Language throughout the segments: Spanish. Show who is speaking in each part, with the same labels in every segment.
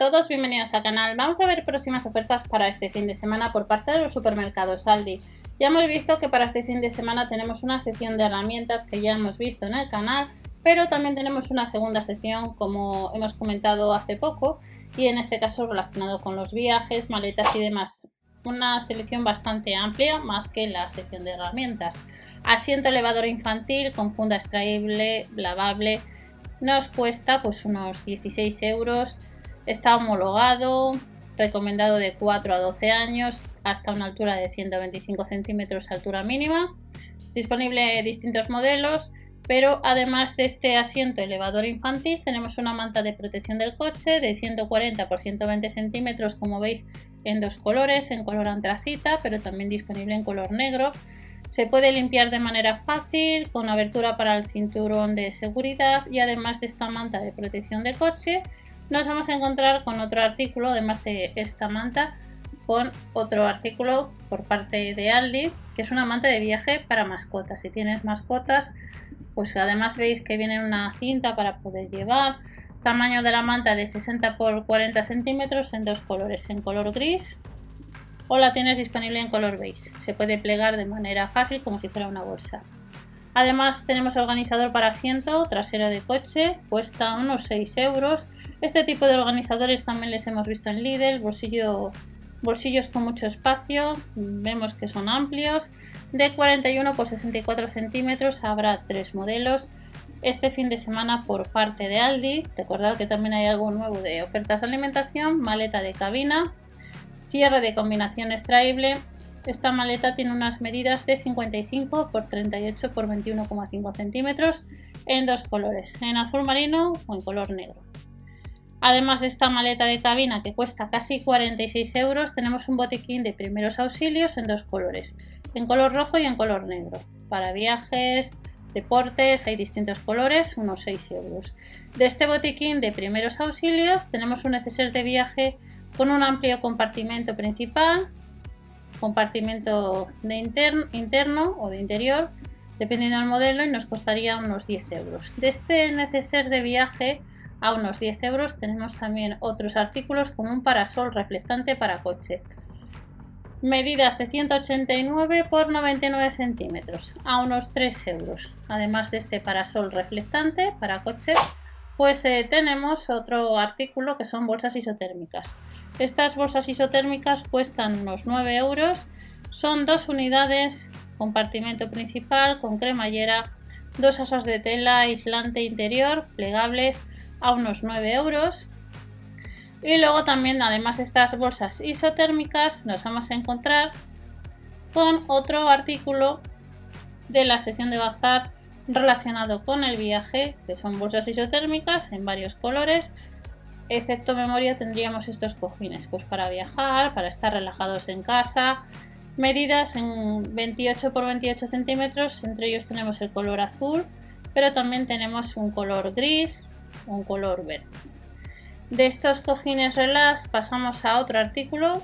Speaker 1: todos, bienvenidos al canal. Vamos a ver próximas ofertas para este fin de semana por parte de los supermercados Aldi. Ya hemos visto que para este fin de semana tenemos una sección de herramientas que ya hemos visto en el canal, pero también tenemos una segunda sección como hemos comentado hace poco y en este caso relacionado con los viajes, maletas y demás. Una selección bastante amplia más que la sección de herramientas. Asiento elevador infantil con funda extraíble, lavable, nos cuesta pues unos 16 euros. Está homologado, recomendado de 4 a 12 años, hasta una altura de 125 centímetros altura mínima. Disponible distintos modelos, pero además de este asiento elevador infantil, tenemos una manta de protección del coche de 140 por 120 centímetros, como veis, en dos colores, en color antracita, pero también disponible en color negro. Se puede limpiar de manera fácil, con abertura para el cinturón de seguridad y además de esta manta de protección de coche, nos vamos a encontrar con otro artículo, además de esta manta, con otro artículo por parte de Aldi, que es una manta de viaje para mascotas. Si tienes mascotas, pues además veis que viene una cinta para poder llevar. Tamaño de la manta de 60 por 40 centímetros en dos colores, en color gris o la tienes disponible en color beige. Se puede plegar de manera fácil como si fuera una bolsa. Además tenemos organizador para asiento trasero de coche, cuesta unos 6 euros. Este tipo de organizadores también les hemos visto en Lidl, bolsillo, bolsillos con mucho espacio, vemos que son amplios. De 41 por 64 centímetros habrá tres modelos. Este fin de semana por parte de Aldi, recordad que también hay algo nuevo de ofertas de alimentación, maleta de cabina, Cierre de combinación extraíble. Esta maleta tiene unas medidas de 55 por 38 por 21,5 centímetros en dos colores, en azul marino o en color negro. Además de esta maleta de cabina que cuesta casi 46 euros, tenemos un botiquín de primeros auxilios en dos colores, en color rojo y en color negro. Para viajes, deportes, hay distintos colores, unos 6 euros. De este botiquín de primeros auxilios tenemos un neceser de viaje con un amplio compartimento principal, compartimento de interno o de interior, dependiendo del modelo, y nos costaría unos 10 euros. De este neceser de viaje a unos 10 euros tenemos también otros artículos como un parasol reflectante para coche. Medidas de 189 por 99 centímetros a unos 3 euros. Además de este parasol reflectante para coche, pues eh, tenemos otro artículo que son bolsas isotérmicas. Estas bolsas isotérmicas cuestan unos 9 euros. Son dos unidades, compartimento principal con cremallera, dos asas de tela aislante interior plegables a unos 9 euros. Y luego también, además de estas bolsas isotérmicas, nos vamos a encontrar con otro artículo de la sección de bazar relacionado con el viaje, que son bolsas isotérmicas en varios colores, Excepto memoria tendríamos estos cojines, pues para viajar, para estar relajados en casa. Medidas en 28 x 28 centímetros, entre ellos tenemos el color azul, pero también tenemos un color gris, un color verde. De estos cojines relax pasamos a otro artículo.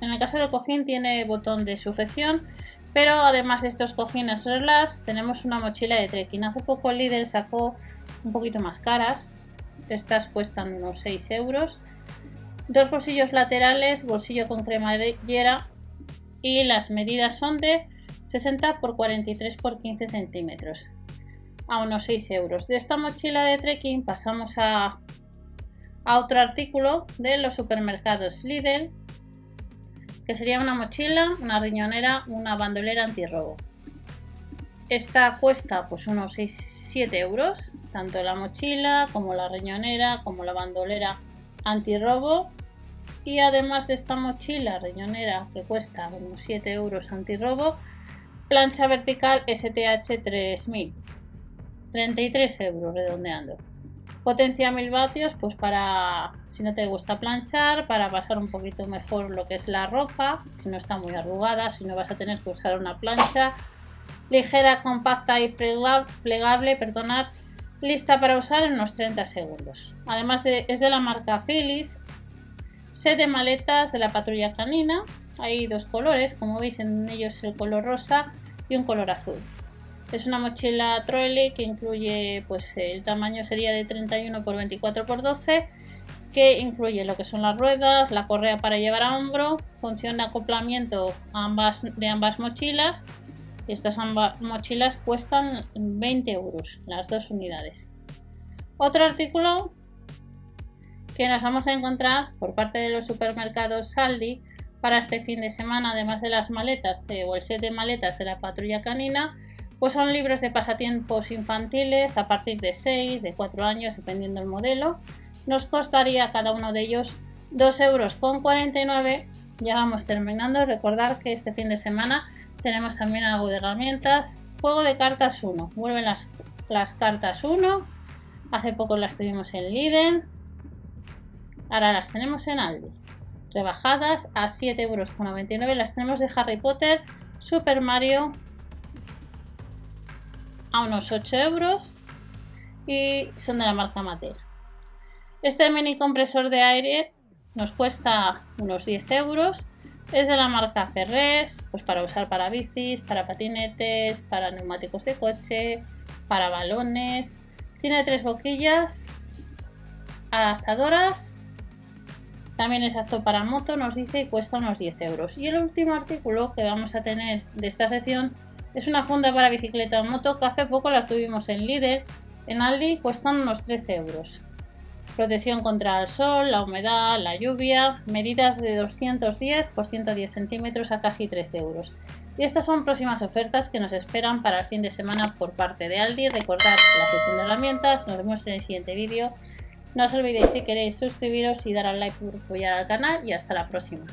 Speaker 1: En el caso de cojín tiene botón de sujeción, pero además de estos cojines relax tenemos una mochila de trekking. Hace poco líder sacó un poquito más caras, estas cuestan unos 6 euros. Dos bolsillos laterales, bolsillo con cremallera y las medidas son de 60 por 43 por 15 centímetros a unos 6 euros. De esta mochila de trekking pasamos a, a otro artículo de los supermercados Lidl que sería una mochila, una riñonera, una bandolera antirrobo. Esta cuesta pues unos 6 7 euros, tanto la mochila como la riñonera, como la bandolera antirrobo. Y además de esta mochila riñonera que cuesta unos 7 euros antirrobo, plancha vertical STH 3000, 33 euros redondeando. Potencia 1000 vatios, pues para si no te gusta planchar, para pasar un poquito mejor lo que es la ropa, si no está muy arrugada, si no vas a tener que usar una plancha ligera, compacta y plegable, perdonad, lista para usar en unos 30 segundos. Además de, es de la marca Philips, set de maletas de la patrulla canina, hay dos colores, como veis en ellos el color rosa y un color azul. Es una mochila trolley que incluye, pues el tamaño sería de 31 por 24 por 12 que incluye lo que son las ruedas, la correa para llevar a hombro, función de acoplamiento ambas, de ambas mochilas. Y estas ambas mochilas cuestan 20 euros, las dos unidades. Otro artículo que nos vamos a encontrar por parte de los supermercados Saldi para este fin de semana, además de las maletas o el set de maletas de la patrulla canina, pues son libros de pasatiempos infantiles a partir de 6, de 4 años, dependiendo del modelo. Nos costaría cada uno de ellos 2,49 euros. Con 49. Ya vamos terminando. Recordar que este fin de semana tenemos también algo de herramientas. Juego de cartas 1. Vuelven las, las cartas 1. Hace poco las tuvimos en Lidl. Ahora las tenemos en Aldi. Rebajadas a 7,99 euros. Las tenemos de Harry Potter, Super Mario, a unos 8 euros y son de la marca Mattel. Este mini compresor de aire nos cuesta unos 10 euros. Es de la marca Ferres, pues para usar para bicis, para patinetes, para neumáticos de coche, para balones. Tiene tres boquillas adaptadoras. También es apto para moto, nos dice, y cuesta unos 10 euros. Y el último artículo que vamos a tener de esta sección es una funda para bicicleta o moto que hace poco la tuvimos en líder. En Aldi cuestan unos 13 euros. Protección contra el sol, la humedad, la lluvia, medidas de 210 por 110 centímetros a casi 13 euros. Y estas son próximas ofertas que nos esperan para el fin de semana por parte de Aldi. Recordad la sección de herramientas, nos vemos en el siguiente vídeo. No os olvidéis si queréis suscribiros y dar al like por apoyar al canal y hasta la próxima.